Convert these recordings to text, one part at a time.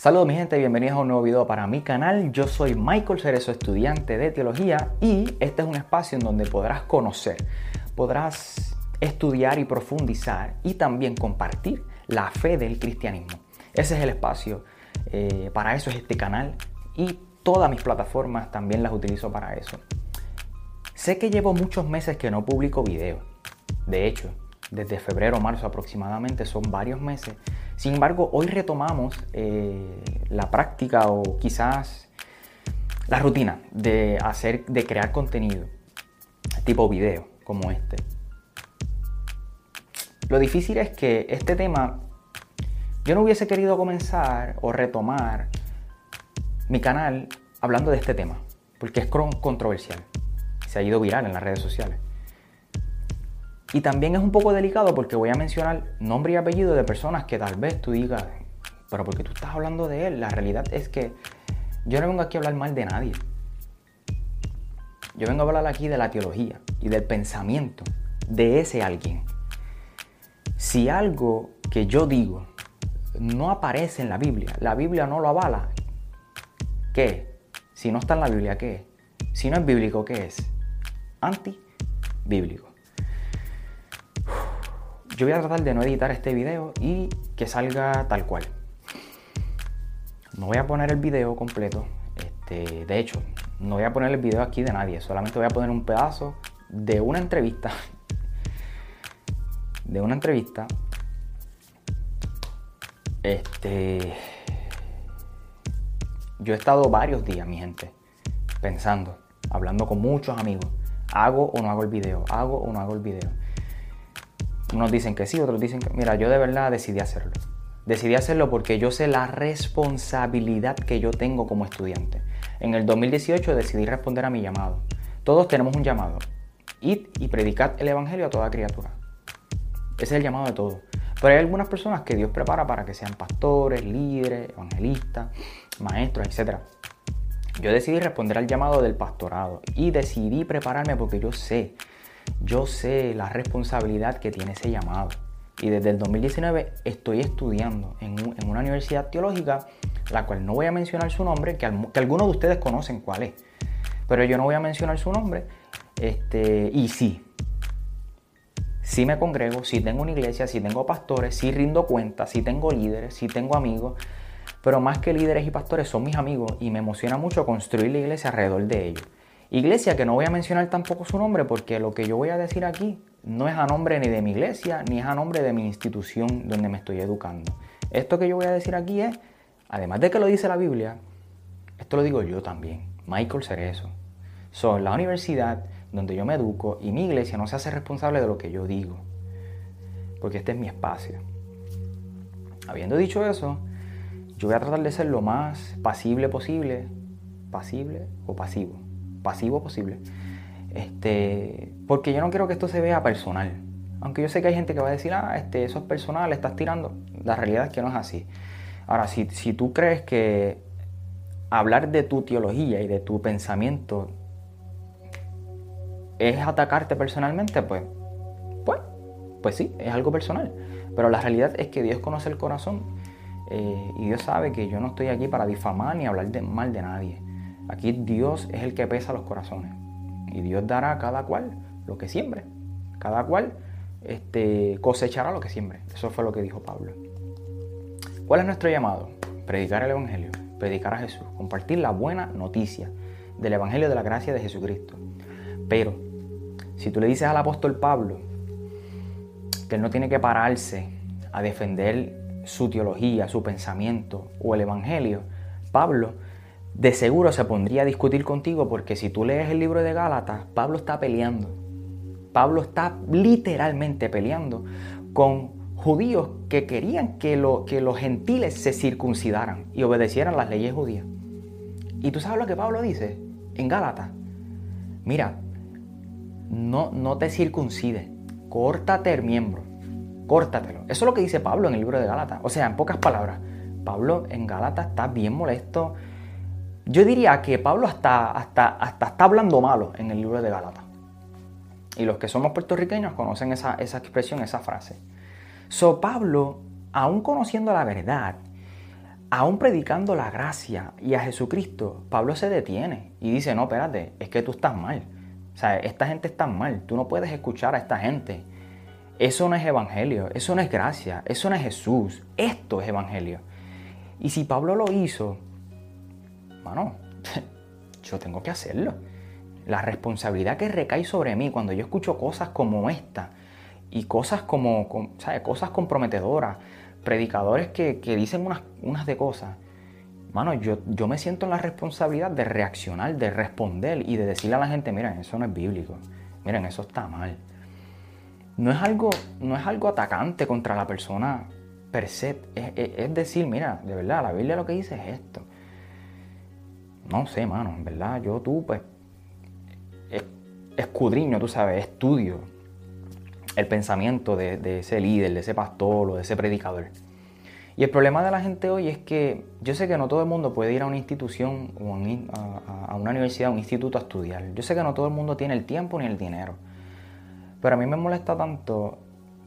Saludos mi gente, bienvenidos a un nuevo video para mi canal. Yo soy Michael Cerezo, estudiante de teología y este es un espacio en donde podrás conocer, podrás estudiar y profundizar y también compartir la fe del cristianismo. Ese es el espacio, eh, para eso es este canal y todas mis plataformas también las utilizo para eso. Sé que llevo muchos meses que no publico video. De hecho, desde febrero o marzo aproximadamente, son varios meses. Sin embargo, hoy retomamos eh, la práctica o quizás la rutina de hacer, de crear contenido tipo video como este. Lo difícil es que este tema yo no hubiese querido comenzar o retomar mi canal hablando de este tema, porque es controversial. Se ha ido viral en las redes sociales. Y también es un poco delicado porque voy a mencionar nombre y apellido de personas que tal vez tú digas, pero porque tú estás hablando de él, la realidad es que yo no vengo aquí a hablar mal de nadie. Yo vengo a hablar aquí de la teología y del pensamiento de ese alguien. Si algo que yo digo no aparece en la Biblia, la Biblia no lo avala, ¿qué? Si no está en la Biblia, ¿qué? Si no es bíblico, ¿qué es? Anti-bíblico. Yo voy a tratar de no editar este video y que salga tal cual. No voy a poner el video completo. Este, de hecho, no voy a poner el video aquí de nadie. Solamente voy a poner un pedazo de una entrevista. De una entrevista. Este. Yo he estado varios días, mi gente, pensando, hablando con muchos amigos. ¿Hago o no hago el video? ¿Hago o no hago el video? Unos dicen que sí, otros dicen que... Mira, yo de verdad decidí hacerlo. Decidí hacerlo porque yo sé la responsabilidad que yo tengo como estudiante. En el 2018 decidí responder a mi llamado. Todos tenemos un llamado. Id y predicad el Evangelio a toda criatura. Ese es el llamado de todos. Pero hay algunas personas que Dios prepara para que sean pastores, líderes, evangelistas, maestros, etc. Yo decidí responder al llamado del pastorado y decidí prepararme porque yo sé yo sé la responsabilidad que tiene ese llamado. Y desde el 2019 estoy estudiando en, una universidad teológica, la cual no voy a mencionar su nombre, que, algunos de ustedes conocen cuál es. Pero yo no voy a mencionar su nombre. Este, y sí, sí me congrego, sí tengo una iglesia, sí tengo pastores, sí rindo cuentas, sí tengo líderes, sí tengo amigos. Pero más que líderes y pastores son mis amigos y me emociona mucho construir la iglesia alrededor de ellos. Iglesia que no voy a mencionar tampoco su nombre porque lo que yo voy a decir aquí no es a nombre ni de mi iglesia ni es a nombre de mi institución donde me estoy educando. Esto que yo voy a decir aquí es, además de que lo dice la Biblia, esto lo digo yo también, Michael Cerezo. Soy la universidad donde yo me educo y mi iglesia no se hace responsable de lo que yo digo, porque este es mi espacio. Habiendo dicho eso, yo voy a tratar de ser lo más pasible posible, pasible o pasivo pasivo posible. Este, porque yo no quiero que esto se vea personal. Aunque yo sé que hay gente que va a decir, ah, este, eso es personal, estás tirando. La realidad es que no es así. Ahora, si, si tú crees que hablar de tu teología y de tu pensamiento es atacarte personalmente, pues, pues, pues sí, es algo personal. Pero la realidad es que Dios conoce el corazón eh, y Dios sabe que yo no estoy aquí para difamar ni hablar de, mal de nadie. Aquí Dios es el que pesa los corazones. Y Dios dará a cada cual lo que siembre. Cada cual este, cosechará lo que siembre. Eso fue lo que dijo Pablo. ¿Cuál es nuestro llamado? Predicar el Evangelio, predicar a Jesús, compartir la buena noticia del Evangelio de la gracia de Jesucristo. Pero, si tú le dices al apóstol Pablo que él no tiene que pararse a defender su teología, su pensamiento o el Evangelio, Pablo de seguro se pondría a discutir contigo porque si tú lees el libro de Gálatas, Pablo está peleando. Pablo está literalmente peleando con judíos que querían que, que los gentiles se circuncidaran y obedecieran las leyes judías. Y tú sabes lo que Pablo dice en Gálatas. Mira, no, no te circuncide, córtate el miembro, córtatelo. Eso es lo que dice Pablo en el libro de Gálatas. O sea, en pocas palabras, Pablo en Gálatas está bien molesto. Yo diría que Pablo hasta, hasta, hasta está hablando malo en el libro de Gálatas. Y los que somos puertorriqueños conocen esa, esa expresión, esa frase. So, Pablo, aún conociendo la verdad, aún predicando la gracia y a Jesucristo, Pablo se detiene y dice, no, espérate, es que tú estás mal. O sea, esta gente está mal, tú no puedes escuchar a esta gente. Eso no es evangelio, eso no es gracia, eso no es Jesús, esto es evangelio. Y si Pablo lo hizo, bueno, yo tengo que hacerlo. La responsabilidad que recae sobre mí cuando yo escucho cosas como esta y cosas como, ¿sabes? Cosas comprometedoras, predicadores que, dicen unas, unas, de cosas. Mano, yo, yo me siento en la responsabilidad de reaccionar, de responder y de decirle a la gente, miren, eso no es bíblico, miren, eso está mal. No es algo, no es algo atacante contra la persona per se. Es, decir, mira, de verdad, la Biblia lo que dice es esto. No sé, mano, en verdad, yo tú, pues, escudriño, tú sabes, estudio el pensamiento de, ese líder, de ese pastor o de ese predicador. Y el problema de la gente hoy es que yo sé que no todo el mundo puede ir a una institución o a, una universidad, a un instituto a estudiar. Yo sé que no todo el mundo tiene el tiempo ni el dinero. Pero a mí me molesta tanto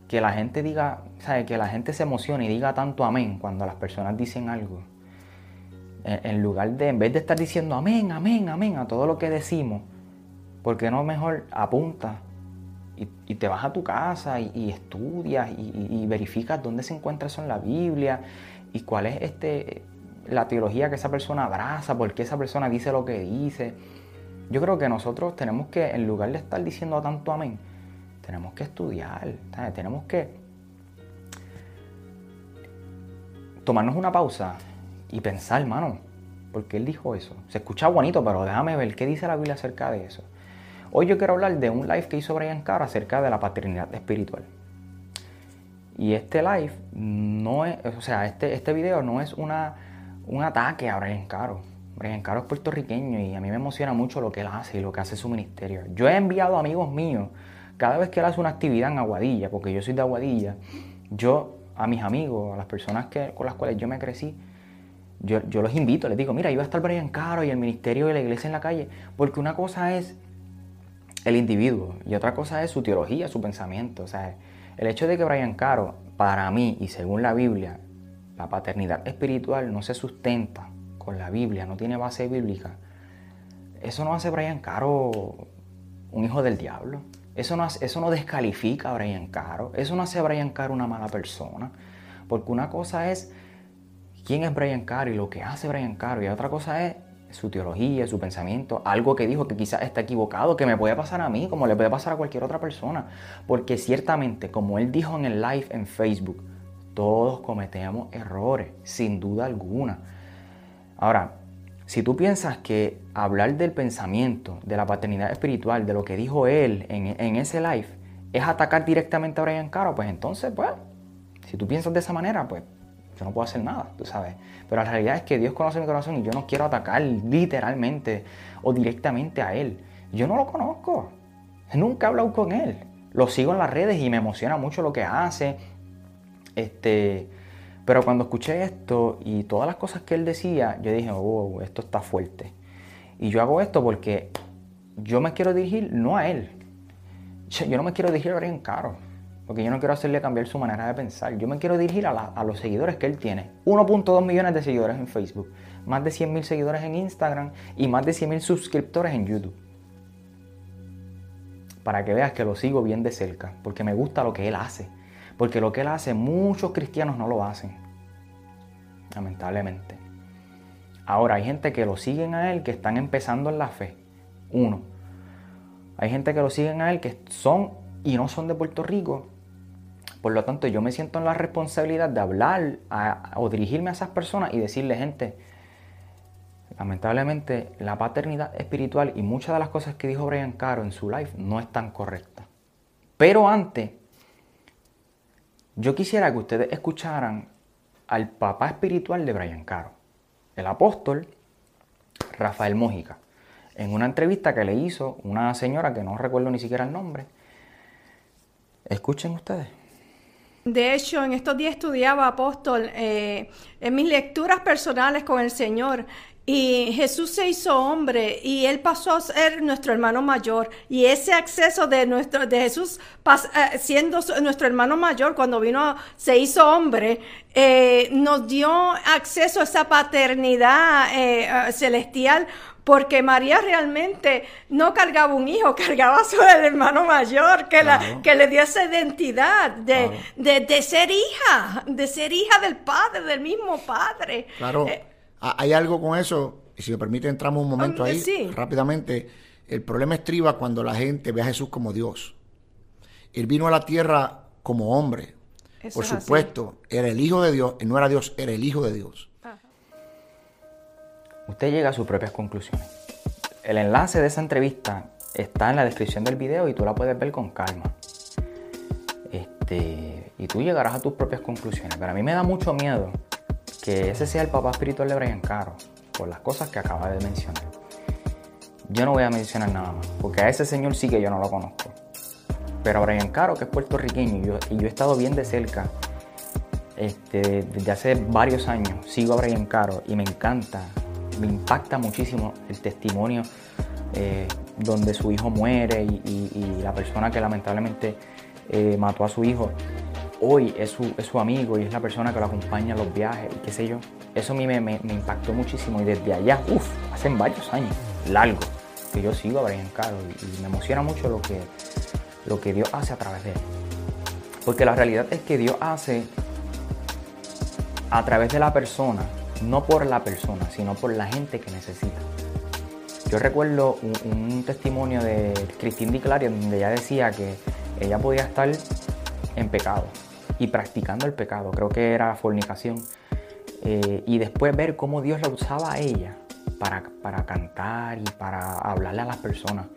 que la gente diga, ¿sabe? Que la gente se emocione y diga tanto amén cuando las personas dicen algo. En, lugar de, en vez de estar diciendo amén, amén, amén a todo lo que decimos, ¿por qué no mejor apunta y, te vas a tu casa y, estudias y, verificas dónde se encuentra eso en la Biblia y cuál es este, la teología que esa persona abraza, por qué esa persona dice lo que dice. Yo creo que nosotros tenemos que, en lugar de estar diciendo tanto amén, tenemos que estudiar, tenemos que tomarnos una pausa y pensar, hermano, ¿por qué él dijo eso? Se escucha bonito, pero déjame ver qué dice la Biblia acerca de eso. Hoy yo quiero hablar de un live que hizo Brian Carr acerca de la paternidad espiritual. Y este live no es, o sea, este, este video no es una, un ataque a Brian Caro. Brian Caro es puertorriqueño y a mí me emociona mucho lo que él hace y lo que hace su ministerio. Yo he enviado amigos míos, cada vez que él hace una actividad en Aguadilla, porque yo soy de Aguadilla, yo a mis amigos, a las personas que, con las cuales yo me crecí, yo, yo los invito, les digo, mira, iba a estar Brian Caro y el ministerio de la iglesia en la calle, porque una cosa es el individuo y otra cosa es su teología, su pensamiento. O sea, el hecho de que Brian Caro, para mí y según la Biblia, la paternidad espiritual no se sustenta con la Biblia, no tiene base bíblica, eso no hace Brian Caro un hijo del diablo. Eso no, eso no descalifica a Brian Caro. Eso no hace a Brian Caro una mala persona. Porque una cosa es quién es Brian Caro y lo que hace Brian Caro. Y otra cosa es su teología, su pensamiento, algo que dijo que quizás está equivocado, que me puede pasar a mí, como le puede pasar a cualquier otra persona. Porque ciertamente, como él dijo en el live en Facebook, todos cometemos errores, sin duda alguna. Ahora, si tú piensas que hablar del pensamiento, de la paternidad espiritual, de lo que dijo él en, ese live, es atacar directamente a Brian Caro, pues entonces, pues, si tú piensas de esa manera, pues yo no puedo hacer nada, tú sabes. Pero la realidad es que Dios conoce mi corazón y yo no quiero atacar literalmente o directamente a Él. Yo no lo conozco. Nunca he hablado con Él. Lo sigo en las redes y me emociona mucho lo que hace. Este, pero cuando escuché esto y todas las cosas que Él decía, yo dije, wow, esto está fuerte. Y yo hago esto porque yo me quiero dirigir no a Él. Yo no me quiero dirigir a alguien caro porque yo no quiero hacerle cambiar su manera de pensar. Yo me quiero dirigir a, los seguidores que él tiene. 1.2 millones de seguidores en Facebook, más de 100 mil seguidores en Instagram y más de 100 mil suscriptores en YouTube. Para que veas que lo sigo bien de cerca, porque me gusta lo que él hace. Porque lo que él hace, muchos cristianos no lo hacen. Lamentablemente. Ahora, hay gente que lo siguen a él que están empezando en la fe. Uno. Hay gente que lo siguen a él que son y no son de Puerto Rico por lo tanto, yo me siento en la responsabilidad de hablar o dirigirme a esas personas y decirle, gente, lamentablemente la paternidad espiritual y muchas de las cosas que dijo Brian Caro en su live no están correctas. Pero antes, yo quisiera que ustedes escucharan al papá espiritual de Brian Caro, el apóstol Rafael Mójica. en una entrevista que le hizo una señora que no recuerdo ni siquiera el nombre. Escuchen ustedes. De hecho, en estos días estudiaba, apóstol, eh, en mis lecturas personales con el Señor, y Jesús se hizo hombre y él pasó a ser nuestro hermano mayor. Y ese acceso de nuestro de Jesús eh, siendo nuestro hermano mayor cuando vino se hizo hombre eh, nos dio acceso a esa paternidad eh, celestial porque María realmente no cargaba un hijo, cargaba a su hermano mayor, que, la, que le dio esa identidad de, de, ser hija, de ser hija del Padre, del mismo Padre. Claro. Ah, hay algo con eso, y si me permite entramos un momento ahí rápidamente. El problema estriba cuando la gente ve a Jesús como Dios. Él vino a la tierra como hombre. Por supuesto, era el Hijo de Dios, no era Dios, era el Hijo de Dios. Usted llega a sus propias conclusiones. El enlace de esa entrevista está en la descripción del video y tú la puedes ver con calma. Este, y tú llegarás a tus propias conclusiones. Pero a mí me da mucho miedo que ese sea el papá espiritual de Brian Caro, por las cosas que acaba de mencionar. Yo no voy a mencionar nada más, porque a ese señor sí que yo no lo conozco. Pero a Brian Caro, que es puertorriqueño, y yo, he estado bien de cerca este, desde hace varios años, sigo a Brian Caro y me encanta, me impacta muchísimo el testimonio eh, donde su hijo muere y, la persona que lamentablemente eh, mató a su hijo hoy es su, amigo y es la persona que lo acompaña a los viajes y qué sé yo. Eso a mí me, impactó muchísimo y desde allá, uff, hace varios años, largo, que yo sigo a Brian Caro y, me emociona mucho lo que, lo que Dios hace a través de él. Porque la realidad es que Dios hace a través de la persona, no por la persona, sino por la gente que necesita. Yo recuerdo un, testimonio de Christine Di donde ella decía que ella podía estar en pecado, y practicando el pecado, creo que era fornicación, eh, y después ver cómo Dios la usaba a ella para, para cantar y para hablarle a las personas,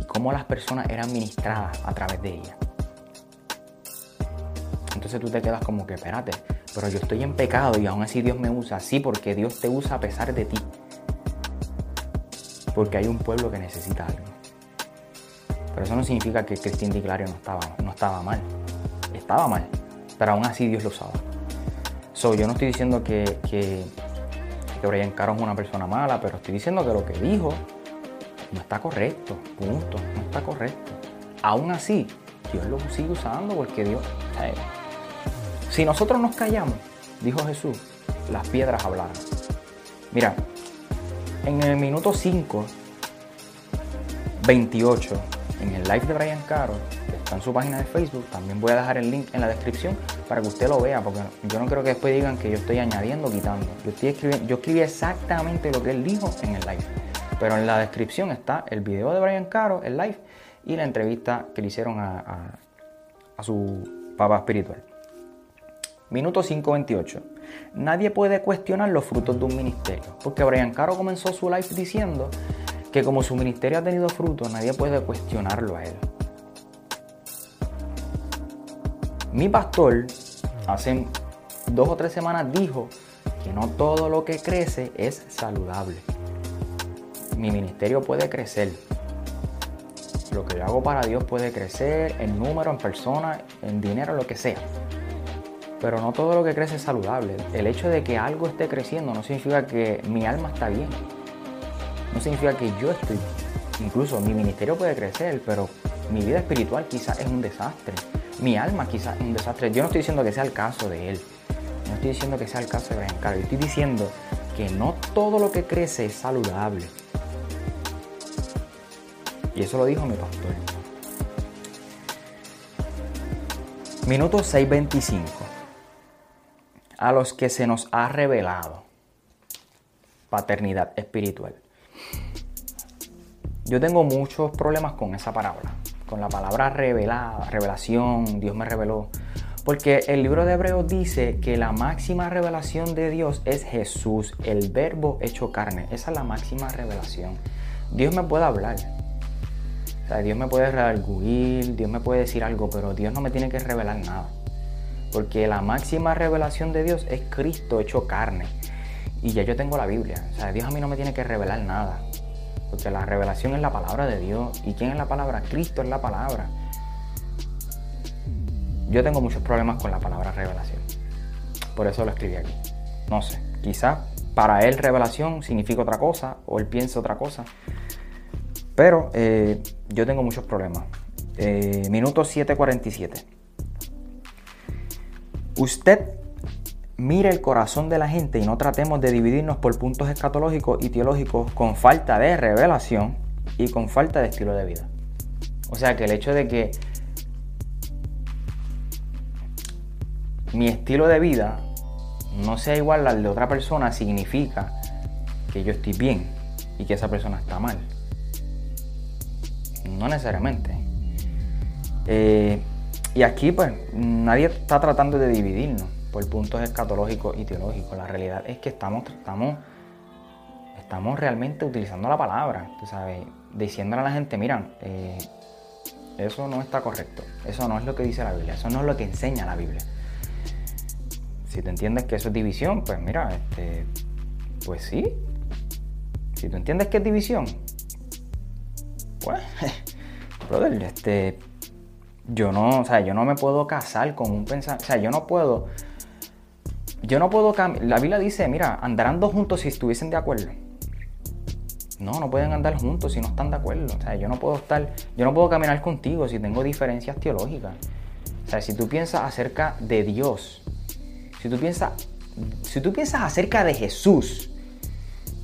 y cómo las personas eran ministradas a través de ella. Entonces tú te quedas como que, espérate, pero yo estoy en pecado y aún así Dios me usa. Sí, porque Dios te usa a pesar de ti. Porque hay un pueblo que necesita algo. Pero eso no significa que Cristín Di no estaba, no estaba mal. Estaba mal pero aún así Dios lo usaba. So, yo no estoy diciendo que, que, que Brian Caro es una persona mala, pero estoy diciendo que lo que dijo no está correcto, punto, no está correcto. Aún así, Dios lo sigue usando porque Dios... si nosotros nos callamos, dijo Jesús, las piedras hablarán. Mira, en el minuto 5, 28, en el live de Brian Caro, en su página de Facebook. También voy a dejar el link en la descripción para que usted lo vea, porque yo no creo que después digan que yo estoy añadiendo quitando. Yo, estoy escribiendo, yo escribí exactamente lo que él dijo en el live. Pero en la descripción está el video de Brian Caro, el live, y la entrevista que le hicieron a, a su papá espiritual. Minuto 5.28. Nadie puede cuestionar los frutos de un ministerio, porque Brian Caro comenzó su live diciendo que como su ministerio ha tenido frutos, nadie puede cuestionarlo a él. Mi pastor hace dos o tres semanas dijo que no todo lo que crece es saludable. Mi ministerio puede crecer. Lo que yo hago para Dios puede crecer en número, en personas, en dinero, lo que sea. Pero no todo lo que crece es saludable. El hecho de que algo esté creciendo no significa que mi alma está bien. No significa que yo estoy. Incluso mi ministerio puede crecer, pero mi vida espiritual quizás es un desastre mi alma quizás es un desastre. Yo no estoy diciendo que sea el caso de él. No estoy diciendo que sea el caso de Brian Caro. Yo estoy diciendo que no todo lo que crece es saludable. Y eso lo dijo mi pastor. Minuto 6.25. A los que se nos ha revelado paternidad espiritual. Yo tengo muchos problemas con esa palabra con la palabra revelada, revelación, Dios me reveló. Porque el libro de Hebreos dice que la máxima revelación de Dios es Jesús, el verbo hecho carne. Esa es la máxima revelación. Dios me puede hablar. O sea, Dios me puede redarguir, Dios me puede decir algo, pero Dios no me tiene que revelar nada. Porque la máxima revelación de Dios es Cristo hecho carne. Y ya yo tengo la Biblia. O sea, Dios a mí no me tiene que revelar nada. Porque la revelación es la palabra de Dios. ¿Y quién es la palabra? Cristo es la palabra. Yo tengo muchos problemas con la palabra revelación. Por eso lo escribí aquí. No sé, quizá para él revelación significa otra cosa o él piensa otra cosa. Pero eh, yo tengo muchos problemas. Eh, minuto 7:47. Usted mire el corazón de la gente y no tratemos de dividirnos por puntos escatológicos y teológicos con falta de revelación y con falta de estilo de vida. O sea que el hecho de que mi estilo de vida no sea igual al de otra persona significa que yo estoy bien y que esa persona está mal. No necesariamente. Eh, y aquí pues nadie está tratando de dividirnos por puntos escatológicos y teológicos. La realidad es que estamos, estamos, estamos realmente utilizando la palabra, tú sabes, diciéndole a la gente, mira, eh, eso no está correcto, eso no es lo que dice la Biblia, eso no es lo que enseña la Biblia. Si tú entiendes que eso es división, pues mira, este, pues sí. Si tú entiendes que es división, pues, brother, este, yo no, o sea, yo no me puedo casar con un pensamiento, o sea, yo no puedo yo no puedo cambiar. La Biblia dice, mira, andarán dos juntos si estuviesen de acuerdo. No, no pueden andar juntos si no están de acuerdo. O sea, yo no puedo estar, yo no puedo caminar contigo si tengo diferencias teológicas. O sea, si tú piensas acerca de Dios, si tú piensas, si tú piensas acerca de Jesús,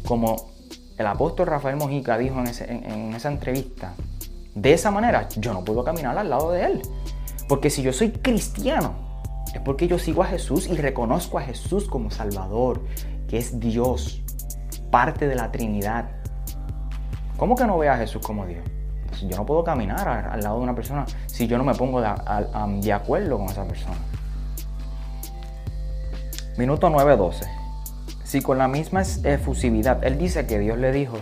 como el apóstol Rafael Mojica dijo en, en esa entrevista, de esa manera yo no puedo caminar al lado de él. Porque si yo soy cristiano, es porque yo sigo a Jesús y reconozco a Jesús como Salvador, que es Dios, parte de la Trinidad. ¿Cómo que no veo a Jesús como Dios? Yo no puedo caminar al, lado de una persona si yo no me pongo de, acuerdo con esa persona. Minuto 9.12. Si con la misma efusividad, él dice que Dios le dijo,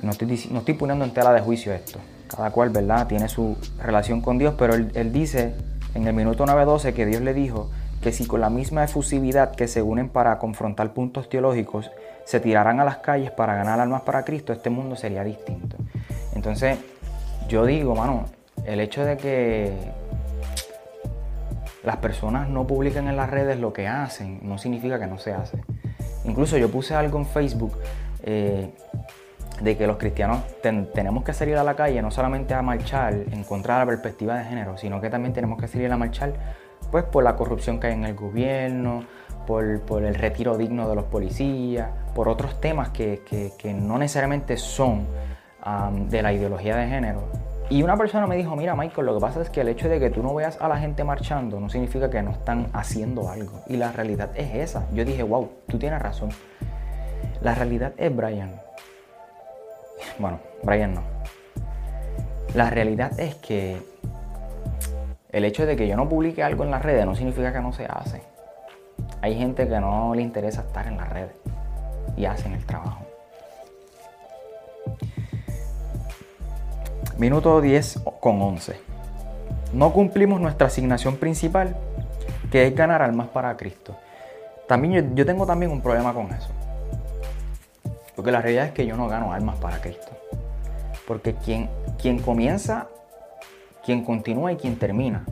no estoy, no estoy poniendo en tela de juicio esto, cada cual, ¿verdad? Tiene su relación con Dios, pero él, dice en el minuto 9.12 que Dios le dijo que si con la misma efusividad que se unen para confrontar puntos teológicos se tiraran a las calles para ganar almas para Cristo, este mundo sería distinto. Entonces, yo digo, mano, el hecho de que las personas no publiquen en las redes lo que hacen no significa que no se hace. Incluso yo puse algo en Facebook eh, de que los cristianos tenemos que salir a la calle no solamente a marchar en contra de la perspectiva de género, sino que también tenemos que salir a marchar pues por la corrupción que hay en el gobierno, por, el retiro digno de los policías, por otros temas que, no necesariamente son de la ideología de género. Y una persona me dijo, mira Michael, lo que pasa es que el hecho de que tú no veas a la gente marchando no significa que no están haciendo algo. Y la realidad es esa. Yo dije, wow, tú tienes razón. La realidad es, Brian, bueno, Brian no. La realidad es que el hecho de que yo no publique algo en las redes no significa que no se hace. Hay gente que no le interesa estar en las redes y hacen el trabajo. Minuto 10 con 11. No cumplimos nuestra asignación principal, que es ganar almas para Cristo. También yo, yo tengo también un problema con eso. Porque la realidad es que yo no gano almas para Cristo. Porque quien, quien comienza, quien continúa y quien termina.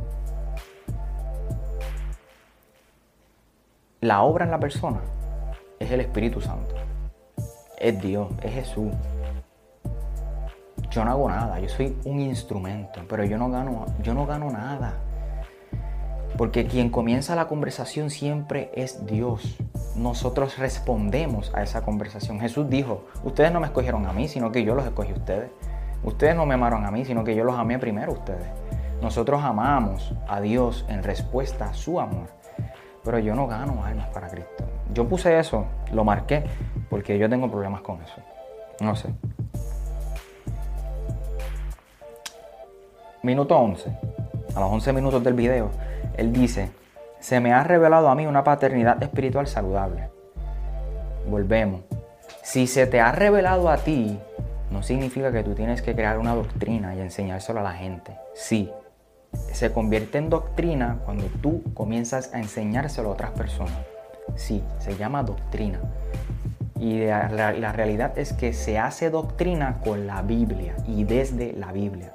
La obra en la persona es el Espíritu Santo. Es Dios, es Jesús. Yo no hago nada, yo soy un instrumento, pero yo no gano, yo no gano nada. Porque quien comienza la conversación siempre es Dios. Nosotros respondemos a esa conversación. Jesús dijo, ustedes no me escogieron a mí, sino que yo los escogí a ustedes. Ustedes no me amaron a mí, sino que yo los amé primero a ustedes. Nosotros amamos a Dios en respuesta a su amor. Pero yo no gano almas para Cristo. Yo puse eso, lo marqué, porque yo tengo problemas con eso. No sé. Minuto 11. A los 11 minutos del video él dice, se me ha revelado a mí una paternidad espiritual saludable. Volvemos. Si se te ha revelado a ti, no significa que tú tienes que crear una doctrina y enseñárselo a la gente. Sí, se convierte en doctrina cuando tú comienzas a enseñárselo a otras personas. Sí, se llama doctrina. Y la, la, realidad es que se hace doctrina con la Biblia y desde la Biblia.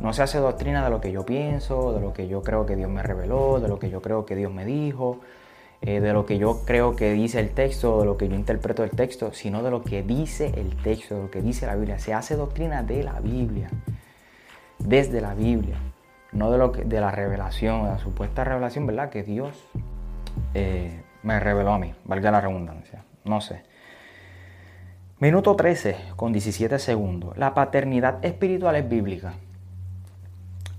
No se hace doctrina de lo que yo pienso, de lo que yo creo que Dios me reveló, de lo que yo creo que Dios me dijo, eh, de lo que yo creo que dice el texto, de lo que yo interpreto el texto, sino de lo que dice el texto, de lo que dice la Biblia. Se hace doctrina de la Biblia, desde la Biblia, no de, lo que, de la revelación, de la supuesta revelación, ¿verdad? Que Dios eh, me reveló a mí, valga la redundancia, no sé. Minuto 13 con 17 segundos. La paternidad espiritual es bíblica.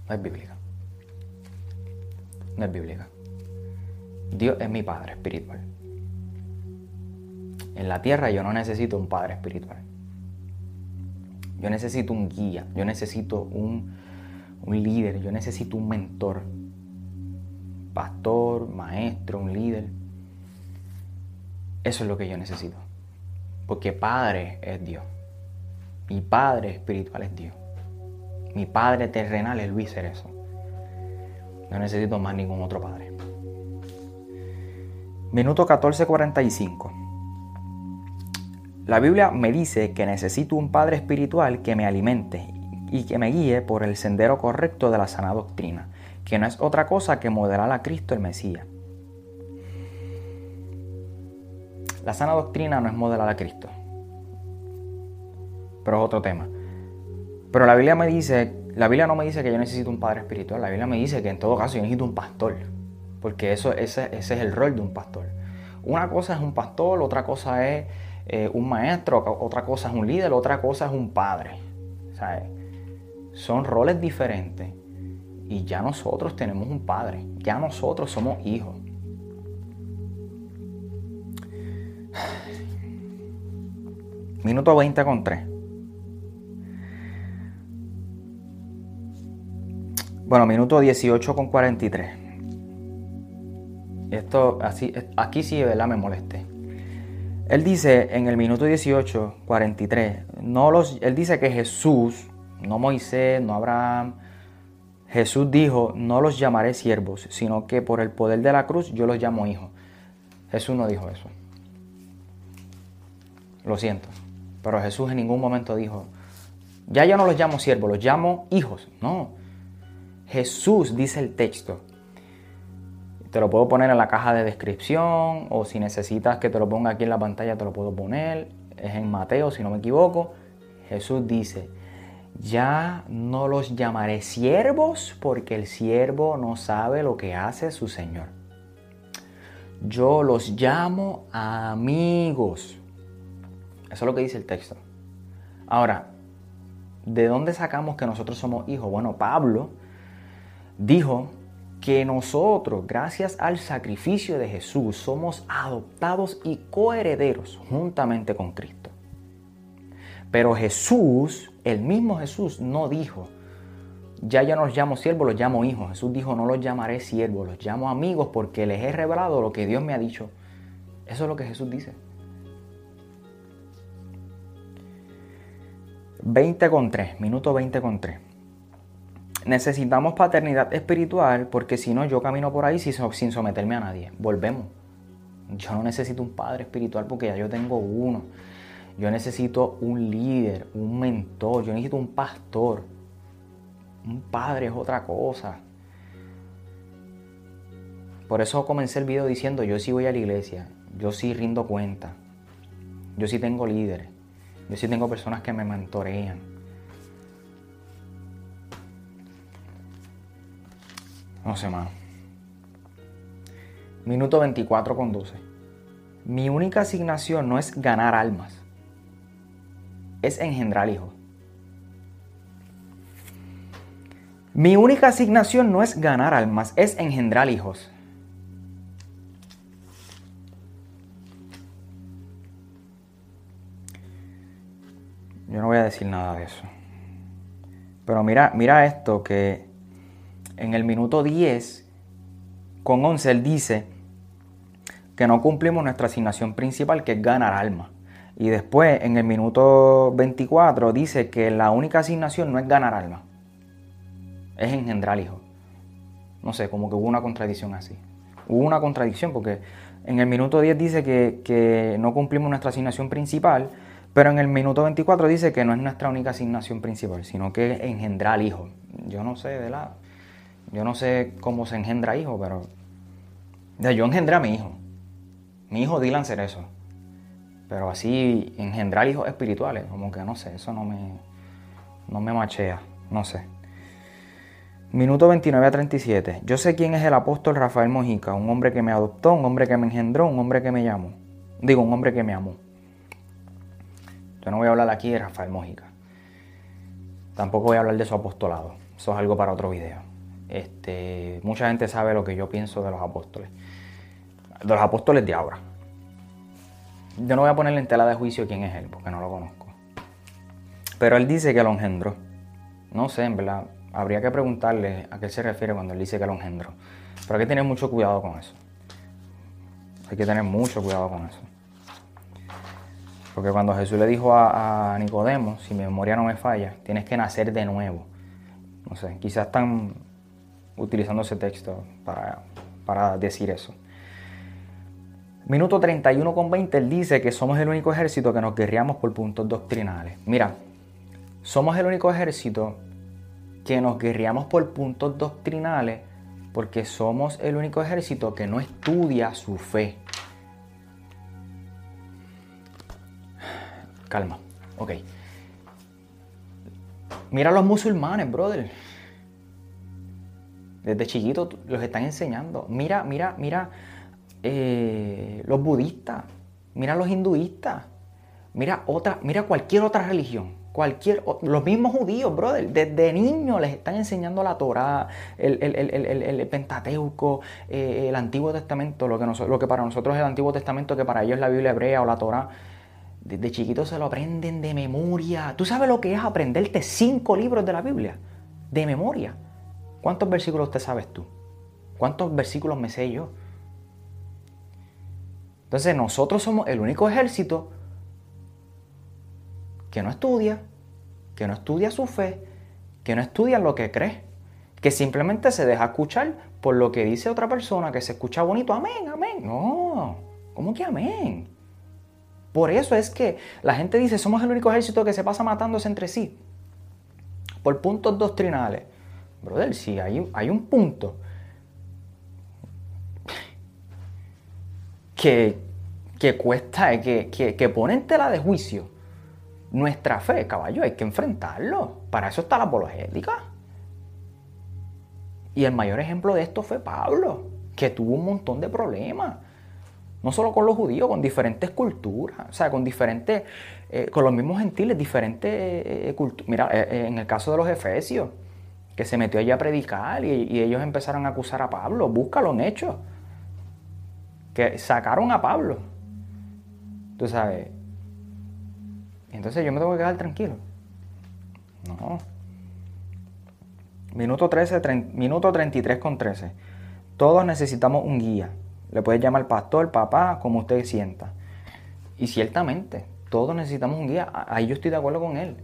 No es bíblica. No es bíblica. Dios es mi Padre espiritual. En la tierra yo no necesito un Padre espiritual. Yo necesito un guía, yo necesito un, un líder, yo necesito un mentor. Pastor, maestro, un líder. Eso es lo que yo necesito. Porque Padre es Dios. Mi Padre espiritual es Dios. Mi Padre terrenal es Luis Cerezo. No necesito más ningún otro Padre. Minuto 14:45. La Biblia me dice que necesito un Padre espiritual que me alimente y que me guíe por el sendero correcto de la sana doctrina, que no es otra cosa que modelar a Cristo el Mesías. La sana doctrina no es modelar a Cristo, pero es otro tema. Pero la Biblia me dice, la Biblia no me dice que yo necesito un padre espiritual, la Biblia me dice que en todo caso yo necesito un pastor, porque eso, ese, es el rol de un pastor. Una cosa es un pastor, otra cosa es eh, un maestro, otra cosa es un líder, otra cosa es un padre. Son roles diferentes y ya nosotros tenemos un padre, ya nosotros somos hijos. Minuto 20 con 3. Bueno, minuto 18 con 43. Esto, así, aquí sí verdad me molesté. Él dice en el minuto 18, 43, no los, él dice que Jesús, no Moisés, no Abraham, Jesús dijo, no los llamaré siervos, sino que por el poder de la cruz yo los llamo hijos. Jesús no dijo eso. Lo siento. Pero Jesús en ningún momento dijo, ya yo no los llamo siervos, los llamo hijos. No. Jesús dice el texto. Te lo puedo poner en la caja de descripción o si necesitas que te lo ponga aquí en la pantalla te lo puedo poner. Es en Mateo, si no me equivoco. Jesús dice, ya no los llamaré siervos porque el siervo no sabe lo que hace su Señor. Yo los llamo amigos. Eso es lo que dice el texto. Ahora, ¿de dónde sacamos que nosotros somos hijos? Bueno, Pablo dijo que nosotros, gracias al sacrificio de Jesús, somos adoptados y coherederos juntamente con Cristo. Pero Jesús, el mismo Jesús, no dijo, ya yo no los llamo siervos, los llamo hijos. Jesús dijo, no los llamaré siervos, los llamo amigos porque les he revelado lo que Dios me ha dicho. Eso es lo que Jesús dice. 20 con 3, minuto 20 con 3 necesitamos paternidad espiritual porque si no yo camino por ahí sin someterme a nadie. Volvemos. Yo no necesito un padre espiritual porque ya yo tengo uno. Yo necesito un líder, un mentor, yo necesito un pastor. Un padre es otra cosa. Por eso comencé el video diciendo, yo sí voy a la iglesia, yo sí rindo cuenta, yo sí tengo líderes, yo sí tengo personas que me mentorean. No sé más. Minuto 24 con 12. Mi única asignación no es ganar almas, es engendrar hijos. Mi única asignación no es ganar almas, es engendrar hijos. Yo no voy a decir nada de eso. Pero mira, mira esto que en el minuto 10 con 11 él dice que no cumplimos nuestra asignación principal que es ganar alma. Y después en el minuto 24 dice que la única asignación no es ganar alma, es engendrar hijos. No sé, como que hubo una contradicción así. Hubo una contradicción porque En el minuto 10 dice que, no cumplimos nuestra asignación principal, pero en el minuto 24 dice que no es nuestra única asignación principal, sino que es engendrar hijos. Yo no sé, ¿verdad? Yo no sé cómo se engendra hijo, pero... Yo engendré a mi hijo. Mi hijo Dylan eso. Pero así engendrar hijos espirituales, como que no sé, eso no me, no me machea, no sé. Minuto 29 a 37. Yo sé quién es el apóstol Rafael Mojica, un hombre que me adoptó, un hombre que me engendró, un hombre que me llamó. Digo, un hombre que me amó. Yo no voy a hablar aquí de Rafael Mojica. Tampoco voy a hablar de su apostolado. Eso es algo para otro video. Este, mucha gente sabe lo que yo pienso de los apóstoles. De los apóstoles de ahora. Yo no voy a ponerle en tela de juicio quién es él, porque no lo conozco. Pero él dice que lo engendró. No sé, en verdad. Habría que preguntarle a qué se refiere cuando él dice que lo engendró. Pero hay que tener mucho cuidado con eso. Hay que tener mucho cuidado con eso. Porque cuando Jesús le dijo a, Nicodemo, si mi memoria no me falla, tienes que nacer de nuevo. No sé, quizás están utilizando ese texto para, para decir eso. Minuto 31 con 20, él dice que somos el único ejército que nos guerreamos por puntos doctrinales. Mira, somos el único ejército que nos guerreamos por puntos doctrinales porque somos el único ejército que no estudia su fe. Calma, ok. Mira a los musulmanes, brother. Desde chiquitos los están enseñando. Mira, mira, mira eh, los budistas, mira los hinduistas, mira, otra, mira cualquier otra religión. Cualquier, los mismos judíos, brother, desde niños les están enseñando la Torah, el, Pentateuco, eh, el Antiguo Testamento, lo que, lo que para nosotros es el Antiguo Testamento, que para ellos es la Biblia hebrea o la Torah. Desde chiquitos se lo aprenden de memoria. ¿Tú sabes lo que es aprenderte cinco libros de la Biblia? De memoria. ¿Cuántos versículos te sabes tú? ¿Cuántos versículos me sé yo? Entonces nosotros somos el único ejército que no estudia, que no estudia su fe, que no estudia lo que cree, que simplemente se deja escuchar por lo que dice otra persona, que se escucha bonito, amén, amén. No, ¿cómo que amén? Por eso es que la gente dice, somos el único ejército que se pasa matándose entre sí, por puntos doctrinales. Brother, si hay, hay un punto que, que cuesta, que, que, que pone en tela de juicio nuestra fe, caballo, hay que enfrentarlo. Para eso está la apologética. Y el mayor ejemplo de esto fue Pablo, que tuvo un montón de problemas. No solo con los judíos, con diferentes culturas, o sea, con diferentes, eh, con los mismos gentiles, diferentes eh, culturas. Mira, eh, en el caso de los efesios, que se metió allí a predicar y, ellos empezaron a acusar a Pablo, búscalo en hechos que sacaron a Pablo. Tú sabes. Entonces yo me tengo que quedar tranquilo. No. Minuto, 13, minuto 33 con 13. Todos necesitamos un guía. Le puedes llamar pastor, papá, como usted sienta. Y ciertamente, todos necesitamos un guía. Ahí yo estoy de acuerdo con él.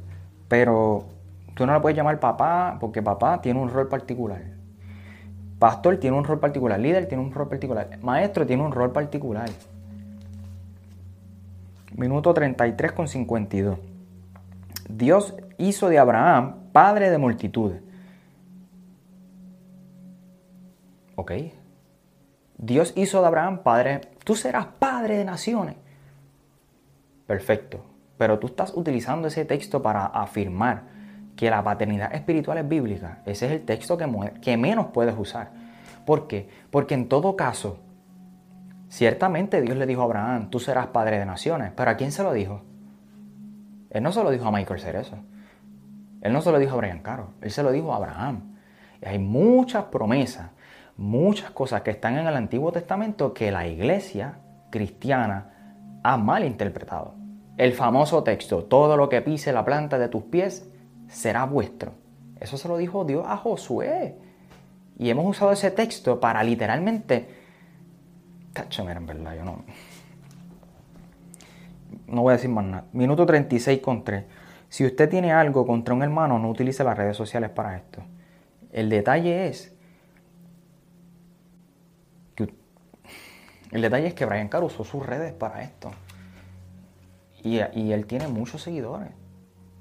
Pero tú no le puedes llamar papá porque papá tiene un rol particular. Pastor tiene un rol particular, líder tiene un rol particular, maestro tiene un rol particular. Minuto 33 con 52. Dios hizo de Abraham padre de multitudes. ¿Ok? Dios hizo de Abraham padre. Tú serás padre de naciones. Perfecto. Pero tú estás utilizando ese texto para afirmar que la paternidad espiritual es bíblica, ese es el texto que, menos puedes usar. ¿Por qué? Porque en todo caso, ciertamente Dios le dijo a Abraham, tú serás padre de naciones, pero ¿a quién se lo dijo? Él no se lo dijo a Michael Cerezo, él no se lo dijo a Brian Caro, él se lo dijo a Abraham. Y hay muchas promesas, muchas cosas que están en el Antiguo Testamento que la iglesia cristiana ha malinterpretado. El famoso texto, todo lo que pise la planta de tus pies será vuestro. Eso se lo dijo Dios a Josué. Y hemos usado ese texto para literalmente... Tacho, mira, en verdad, yo no... No voy a decir más nada. Minuto 36 con 3. Si usted tiene algo contra un hermano, no utilice las redes sociales para esto. El detalle es El detalle es que Brian Caro usó sus redes para esto. Y él tiene muchos seguidores.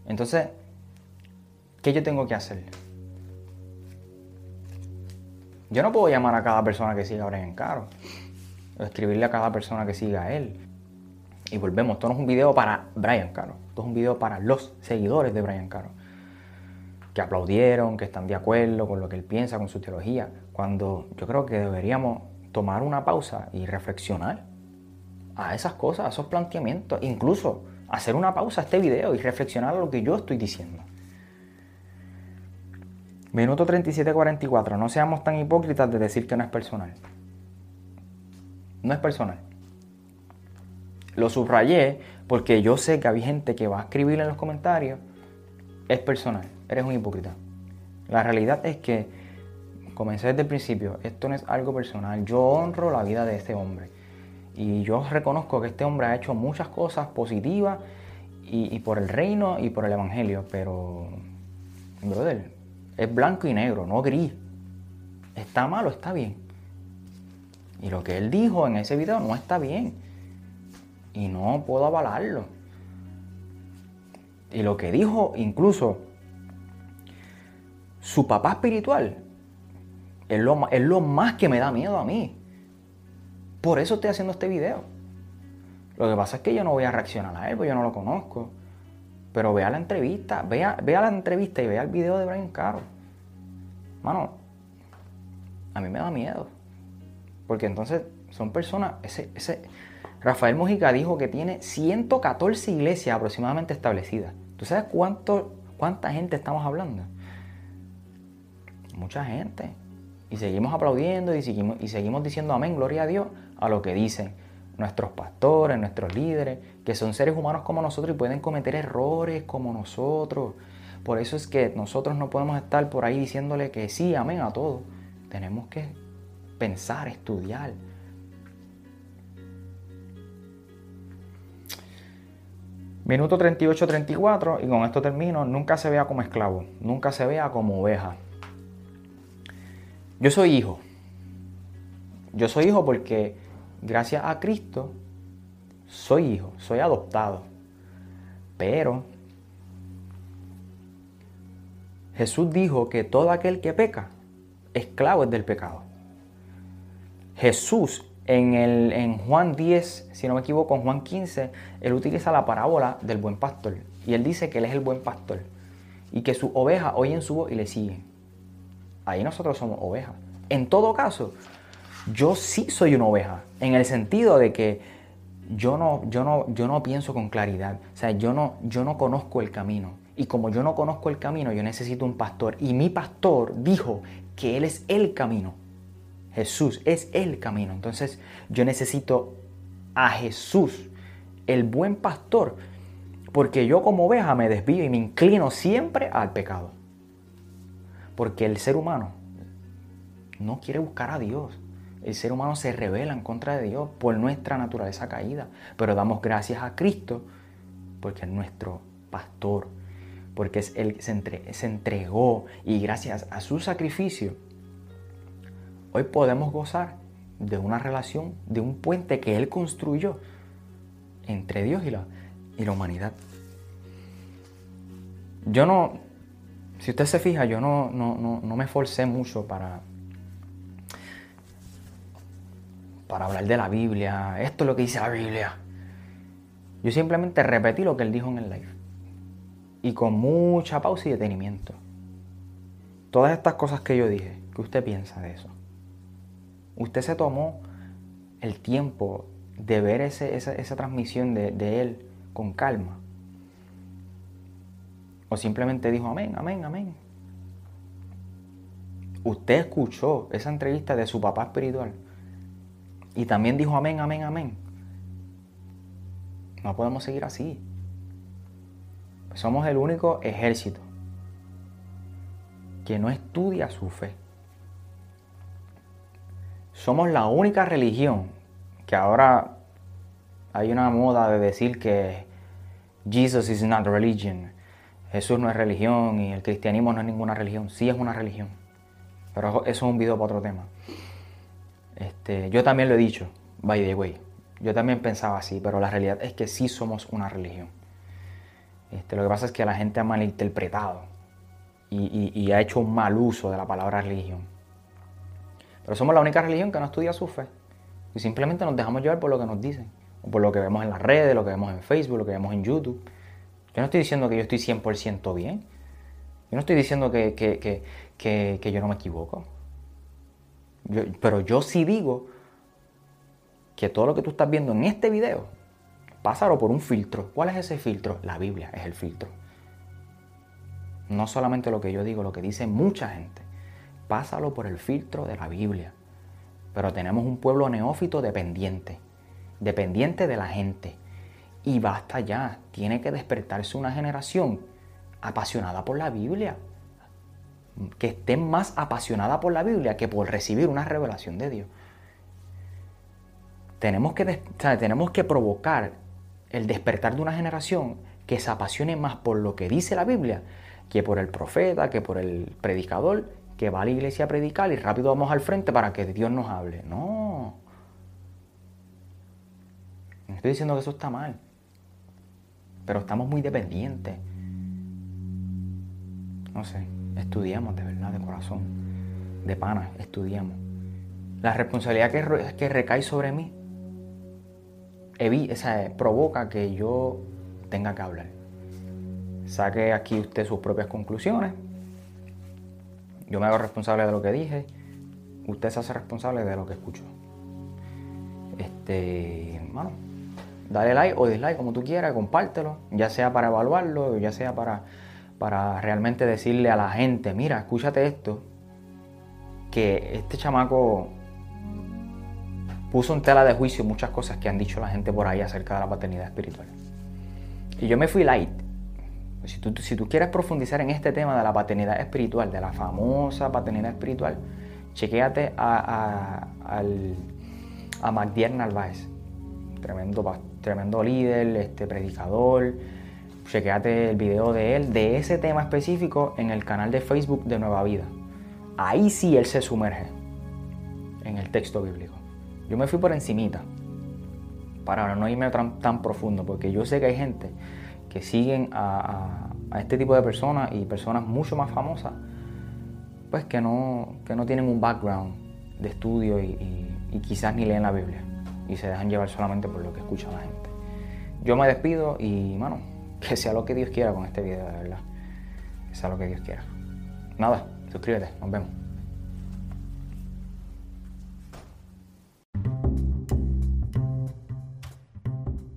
Entonces, ¿qué yo tengo que hacer? Yo no puedo llamar a cada persona que siga a Brian Caro. O escribirle a cada persona que siga a él. Y volvemos, esto no es un video para Brian Caro. Esto es un video para los seguidores de Brian Caro. Que aplaudieron, que están de acuerdo con lo que él piensa, con su teología. Cuando yo creo que deberíamos tomar una pausa y reflexionar a esas cosas, a esos planteamientos. Incluso hacer una pausa a este video y reflexionar a lo que yo estoy diciendo. Minuto 37-44. No seamos tan hipócritas de decir que no es personal. No es personal. Lo subrayé porque yo sé que hay gente que va a escribir en los comentarios. Es personal. Eres un hipócrita. La realidad es que comencé desde el principio. Esto no es algo personal. Yo honro la vida de este hombre. Y yo reconozco que este hombre ha hecho muchas cosas positivas y, por el reino y por el evangelio. Pero, brother, es blanco y negro, no gris. Está malo, está bien. Y lo que él dijo en ese video no está bien. Y no puedo avalarlo. Y lo que dijo incluso su papá espiritual es lo, es lo más que me da miedo a mí. Por eso estoy haciendo este video. Lo que pasa es que yo no voy a reaccionar a él, porque yo no lo conozco. Pero vea la entrevista, vea, vea la entrevista y vea el video de Brian Caro. Mano, a mí me da miedo. Porque entonces son personas, ese, ese, Rafael Mojica dijo que tiene 114 iglesias aproximadamente establecidas. ¿Tú sabes cuánto, cuánta gente estamos hablando? Mucha gente. Y seguimos aplaudiendo y seguimos, y seguimos diciendo amén, gloria a Dios, a lo que dicen nuestros pastores, nuestros líderes, que son seres humanos como nosotros y pueden cometer errores como nosotros. Por eso es que nosotros no podemos estar por ahí diciéndole que sí, amén a todo. Tenemos que pensar, estudiar. Minuto 38-34 y con esto termino. Nunca se vea como esclavo, nunca se vea como oveja. Yo soy hijo. Yo soy hijo porque gracias a Cristo, soy hijo, soy adoptado. Pero Jesús dijo que todo aquel que peca, esclavo es del pecado. Jesús en, el, en Juan 10, si no me equivoco, en Juan 15, él utiliza la parábola del buen pastor. Y él dice que él es el buen pastor. Y que sus ovejas oyen su voz y le siguen. Ahí nosotros somos ovejas. En todo caso, yo sí soy una oveja, en el sentido de que yo no, yo no, yo no pienso con claridad, o sea, yo no, yo no conozco el camino. Y como yo no conozco el camino, yo necesito un pastor. Y mi pastor dijo que Él es el camino. Jesús es el camino. Entonces yo necesito a Jesús, el buen pastor, porque yo como oveja me desvío y me inclino siempre al pecado. Porque el ser humano no quiere buscar a Dios. El ser humano se revela en contra de Dios por nuestra naturaleza caída. Pero damos gracias a Cristo porque es nuestro pastor, porque es Él se, se entregó y gracias a su sacrificio, hoy podemos gozar de una relación, de un puente que Él construyó entre Dios y la, y la humanidad. Yo no, si usted se fija, yo no, no, no, no me esforcé mucho para, para hablar de la Biblia, esto es lo que dice la Biblia. Yo simplemente repetí lo que él dijo en el live. Y con mucha pausa y detenimiento. Todas estas cosas que yo dije, ¿qué usted piensa de eso? ¿Usted se tomó el tiempo de ver esa, transmisión de, de él con calma? ¿O simplemente dijo amén, amén, amén? Usted escuchó esa entrevista de su papá espiritual y también dijo amén, amén, amén. No podemos seguir así. Somos el único ejército que no estudia su fe. Somos la única religión que ahora hay una moda de decir que Jesus is not religion. Jesús no es religión y el cristianismo no es ninguna religión. Sí es una religión. Pero eso es un video para otro tema. Este, yo también lo he dicho. By the way, yo también pensaba así, pero la realidad es que sí somos una religión. Este, lo que pasa es que la gente ha malinterpretado y, ha hecho un mal uso de la palabra religión. Pero somos la única religión que no estudia su fe. Y simplemente nos dejamos llevar por lo que nos dicen. O por lo que vemos en las redes, lo que vemos en Facebook, lo que vemos en YouTube. Yo no estoy diciendo que yo estoy 100% bien. Yo no estoy diciendo que, que, yo no me equivoco. Pero yo sí digo que todo lo que tú estás viendo en este video, pásalo por un filtro. ¿Cuál es ese filtro? La Biblia es el filtro. No solamente lo que yo digo, lo que dice mucha gente. Pásalo por el filtro de la Biblia. Pero tenemos un pueblo neófito dependiente, dependiente de la gente. Y basta ya, tiene que despertarse una generación apasionada por la Biblia. Que esté más apasionada por la Biblia que por recibir una revelación de Dios. Tenemos que, tenemos que provocar el despertar de una generación que se apasione más por lo que dice la Biblia que por el profeta, que por el predicador, que va a la iglesia a predicar y rápido vamos al frente para que Dios nos hable. No. No estoy diciendo que eso está mal, pero estamos muy dependientes. No sé, estudiamos de verdad, de corazón, de pana, estudiamos. La responsabilidad que, que recae sobre mí esa, provoca que yo tenga que hablar. Saque aquí usted sus propias conclusiones. Yo me hago responsable de lo que dije. Usted se hace responsable de lo que escuchó. Este, bueno, dale like o dislike como tú quieras, compártelo, ya sea para evaluarlo, ya sea para, para realmente decirle a la gente, mira, escúchate esto, que este chamaco puso en tela de juicio muchas cosas que han dicho la gente por ahí acerca de la paternidad espiritual. Y yo me fui light, si tú, si tú quieres profundizar en este tema de la paternidad espiritual, de la famosa paternidad espiritual, chequéate a, a, al, a Narváez, tremendo, tremendo líder, este, predicador. Chequéate el video de él, de ese tema específico, en el canal de Facebook de Nueva Vida. Ahí sí él se sumerge en el texto bíblico. Yo me fui por encimita, para no irme tan, profundo, porque yo sé que hay gente que siguen a, este tipo de personas y personas mucho más famosas, pues que no, que no tienen un background de estudio y, quizás ni leen la Biblia y se dejan llevar solamente por lo que escucha la gente. Yo me despido y, bueno, que sea lo que Dios quiera con este video, de verdad. Que sea lo que Dios quiera. Nada, suscríbete, nos vemos.